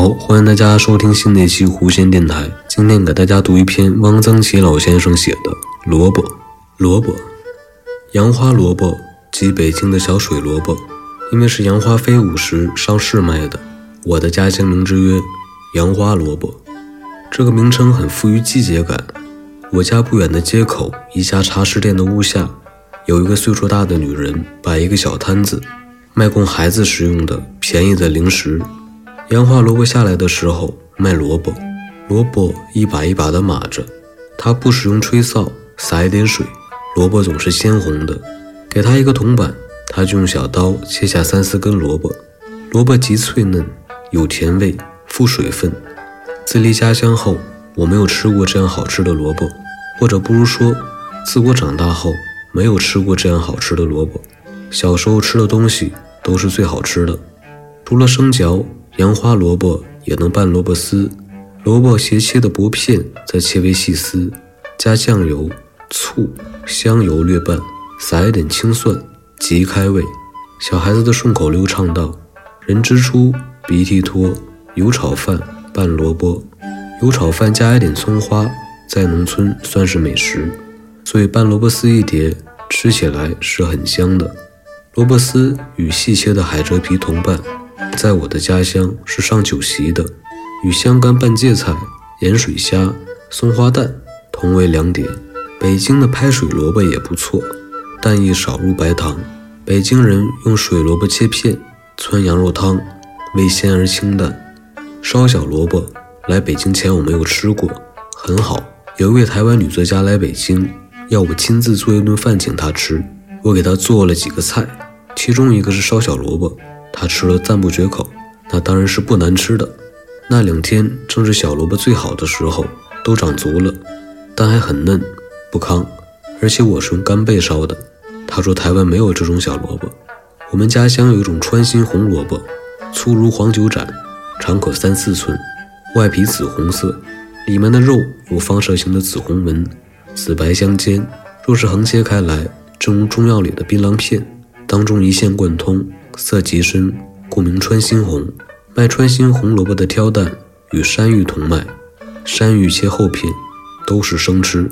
好，欢迎大家收听新的一期弧线电台。今天给大家读一篇汪曾祺老先生写的《萝卜》。萝卜，杨花萝卜即北京的小水萝卜，因为是杨花飞舞时上市卖的，我的家乡名之曰杨花萝卜。这个名称很富于季节感。我家不远的街口，一家茶食店的屋下，有一个岁数大的女人摆一个小摊子，卖供孩子食用的便宜的零食。杨花萝卜下来的时候卖萝卜，萝卜一把一把的码着，他不使用吹扫，撒一点水，萝卜总是鲜红的。给他一个铜板，他就用小刀切下三四根萝卜，萝卜极脆嫩，有甜味，富水分。自离家乡后，我没有吃过这样好吃的萝卜，或者不如说，自我长大后没有吃过这样好吃的萝卜。小时候吃的东西都是最好吃的，除了生嚼。杨花萝卜也能拌萝卜丝，萝卜斜切的薄片，再切为细丝，加酱油、醋、香油略拌，撒一点青蒜，极开胃。小孩子的顺口溜唱道：“人之初，鼻涕脱，油炒饭拌萝卜，油炒饭加一点葱花，在农村算是美食。所以拌萝卜丝一碟，吃起来是很香的。萝卜丝与细切的海蜇皮同拌。”在我的家乡是上酒席的，与香干拌芥菜、盐水虾、松花蛋同为两点。北京的拍水萝卜也不错，但亦少入白糖。北京人用水萝卜切片，汆羊肉汤，味鲜而清淡。烧小萝卜，来北京前我没有吃过，很好。有一位台湾女作家来北京，要我亲自做一顿饭请她吃，我给她做了几个菜，其中一个是烧小萝卜。他吃了赞不绝口，那当然是不难吃的。那两天正是小萝卜最好的时候，都长足了，但还很嫩，不糠。而且我是用干贝烧的。他说台湾没有这种小萝卜，我们家乡有一种川心红萝卜，粗如黄酒盏，长可三四寸，外皮紫红色，里面的肉有放射型的紫红纹，紫白相间。若是横切开来，正如中药里的槟榔片，当中一线贯通。色极深，故名川心红。卖川心红萝卜的挑担与山芋同卖，山芋切厚片，都是生吃。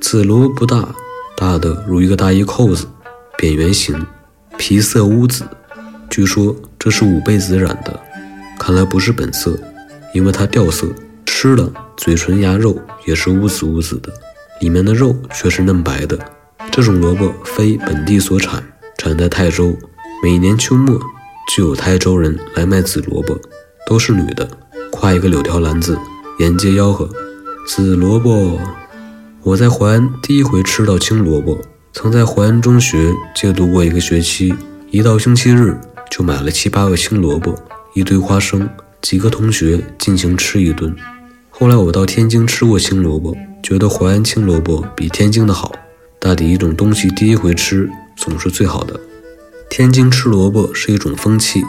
此萝卜不大，大的如一个大衣扣子，扁圆形，皮色乌紫。据说这是五倍子染的，看来不是本色，因为它掉色。吃了，嘴唇牙肉也是乌紫乌紫的，里面的肉却是嫩白的。这种萝卜非本地所产，产在泰州。每年秋末，就有台州人来卖紫萝卜，都是女的，挎一个柳条篮子，沿街吆喝：“紫萝卜！”我在淮安第一回吃到青萝卜，曾在淮安中学借读过一个学期，一到星期日就买了七八个青萝卜，一堆花生，几个同学进行吃一顿。后来我到天津吃过青萝卜，觉得淮安青萝卜比天津的好。大抵一种东西第一回吃总是最好的。天津吃萝卜是一种风气。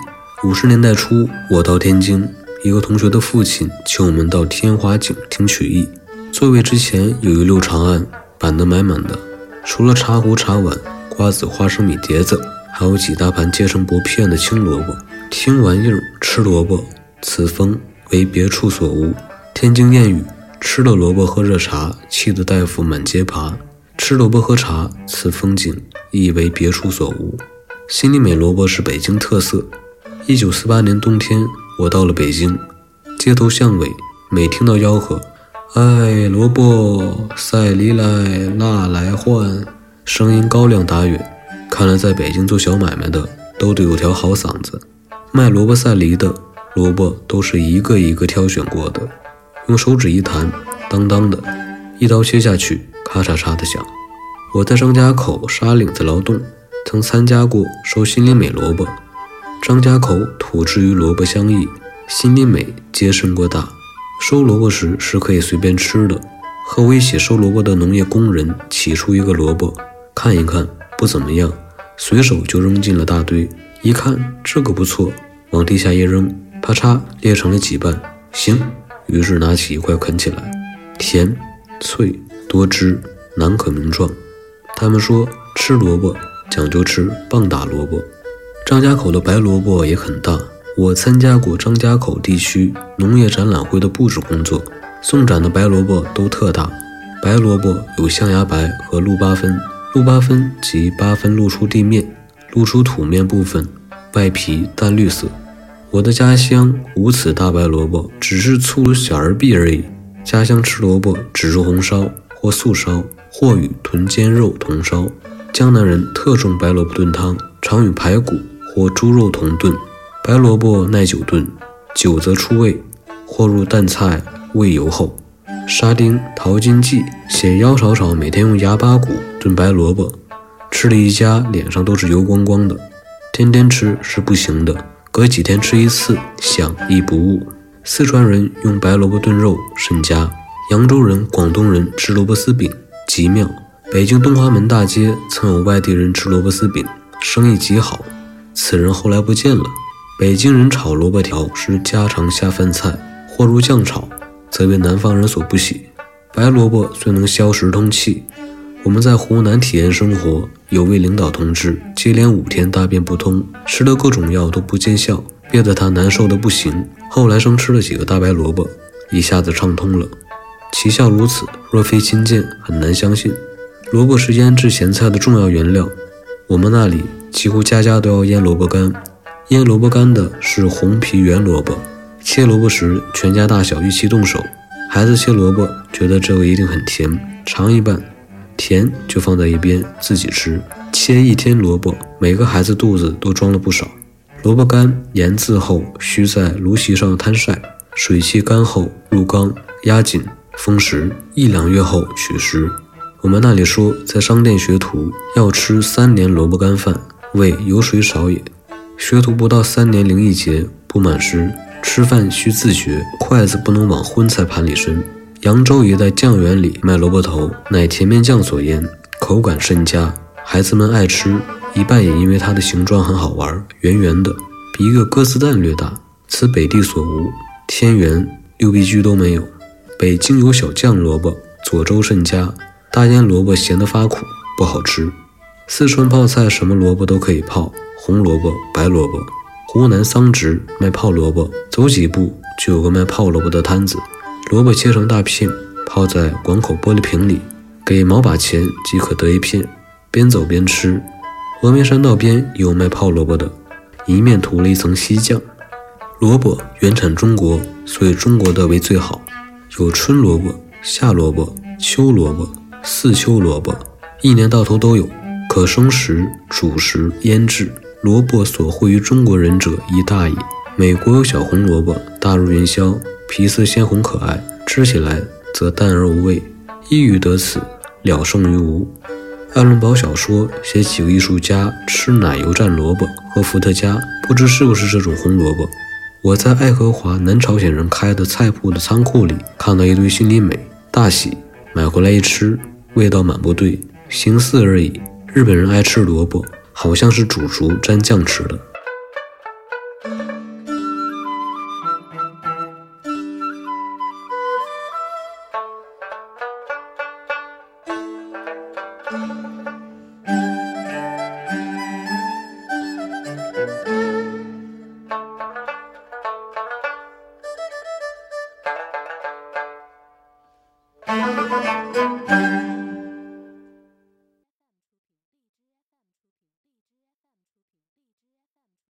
五十年代初，我到天津，一个同学的父亲请我们到天华井听曲艺。座位之前有一溜长案，摆得满满的，除了茶壶、茶碗、瓜子、花生米碟子，还有几大盘切成薄片的青萝卜。听完印儿，吃萝卜，此风为别处所无。天津谚语：吃了萝卜喝热茶，气得大夫满街爬。吃萝卜喝茶，此风景亦为别处所无。心里美萝卜是北京特色。一九四八年冬天，我到了北京，街头巷尾，每听到吆喝“哎，萝卜赛梨来，那来换”，声音高亮达远。看来在北京做小买卖的都得有条好嗓子。卖萝卜赛梨的萝卜都是一个一个挑选过的，用手指一弹，当当的，一刀切下去，咔嚓嚓的响。我在张家口沙岭子劳动。曾参加过收心里美萝卜，张家口土质与萝卜相异，心里美皆胜过大。收萝卜时是可以随便吃的。和我一起收萝卜的农业工人起出一个萝卜，看一看不怎么样，随手就扔进了大堆。一看这个不错，往地下一扔，啪嚓裂成了几瓣。行，于是拿起一块啃起来，甜、脆、多汁，难可名状。他们说吃萝卜。讲究吃棒打萝卜，张家口的白萝卜也很大，我参加过张家口地区农业展览会的布置工作，送展的白萝卜都特大。白萝卜有象牙白和露八分，露八分即八分露出地面，露出土面部分，外皮淡绿色。我的家乡无此大白萝卜，只是粗如小儿臂而已。家乡吃萝卜只是红烧或素烧，或与豚尖肉同烧。江南人特重白萝卜炖汤，常与排骨或猪肉同炖。白萝卜耐久炖，久则出味，或入淡菜，味油厚。沙丁、淘金记写妖草草每天用牙巴骨炖白萝卜，吃了一家脸上都是油光光的。天天吃是不行的，隔几天吃一次，想亦不误。四川人用白萝卜炖肉甚佳，扬州人、广东人吃萝卜丝饼极妙。北京东华门大街曾有外地人吃萝卜丝饼，生意极好。此人后来不见了。北京人炒萝卜条是家常下饭菜，或入酱炒，则为南方人所不喜。白萝卜虽能消食通气，我们在湖南体验生活，有位领导同志接连五天大便不通，吃了各种药都不见效，憋得他难受的不行。后来生吃了几个大白萝卜，一下子畅通了。奇效如此，若非亲见，很难相信。萝卜是腌制咸菜的重要原料，我们那里几乎家家都要腌萝卜干。腌萝卜干的是红皮圆萝卜，切萝卜时全家大小一起动手。孩子切萝卜觉得这个一定很甜，尝一半，甜就放在一边自己吃。切一天萝卜，每个孩子肚子都装了不少。萝卜干腌制后需在炉席上摊晒，水汽干后入缸压紧封实，一两月后取食。我们那里说，在商店学徒要吃三年萝卜干饭，为油水少也。学徒不到三年零一节，不满时吃饭需自觉，筷子不能往荤菜盘里伸。扬州一带酱园里卖萝卜头，乃甜面酱所腌，口感甚佳，孩子们爱吃。一半也因为它的形状很好玩，圆圆的，比一个鸽子蛋略大，此北地所无，天元、六必居都没有。北京有小酱萝卜，左州甚佳，大腌萝卜咸得发苦，不好吃。四川泡菜什么萝卜都可以泡。红萝卜、白萝卜，湖南桑植卖泡萝卜，走几步就有个卖泡萝卜的摊子。萝卜切成大片，泡在广口玻璃瓶里，给毛把钱即可得一片，边走边吃。峨眉山道边有卖泡萝卜的，一面涂了一层锡酱。萝卜原产中国，所以中国的为最好。有春萝卜、夏萝卜、秋萝卜、四秋萝卜，一年到头都有，可生食、煮食、腌制。萝卜所惠于中国人者亦大矣。美国有小红萝卜，大如元宵，皮色鲜红可爱，吃起来则淡而无味。一语得此，了胜于无。爱伦堡小说写几个艺术家吃奶油蘸萝卜，和伏特加，不知是不是这种红萝卜。我在爱荷华南朝鲜人开的菜铺的仓库里看到一堆心里美，大喜，买回来一吃，味道满不对，形似而已。日本人爱吃萝卜。好像是煮熟蘸酱吃的。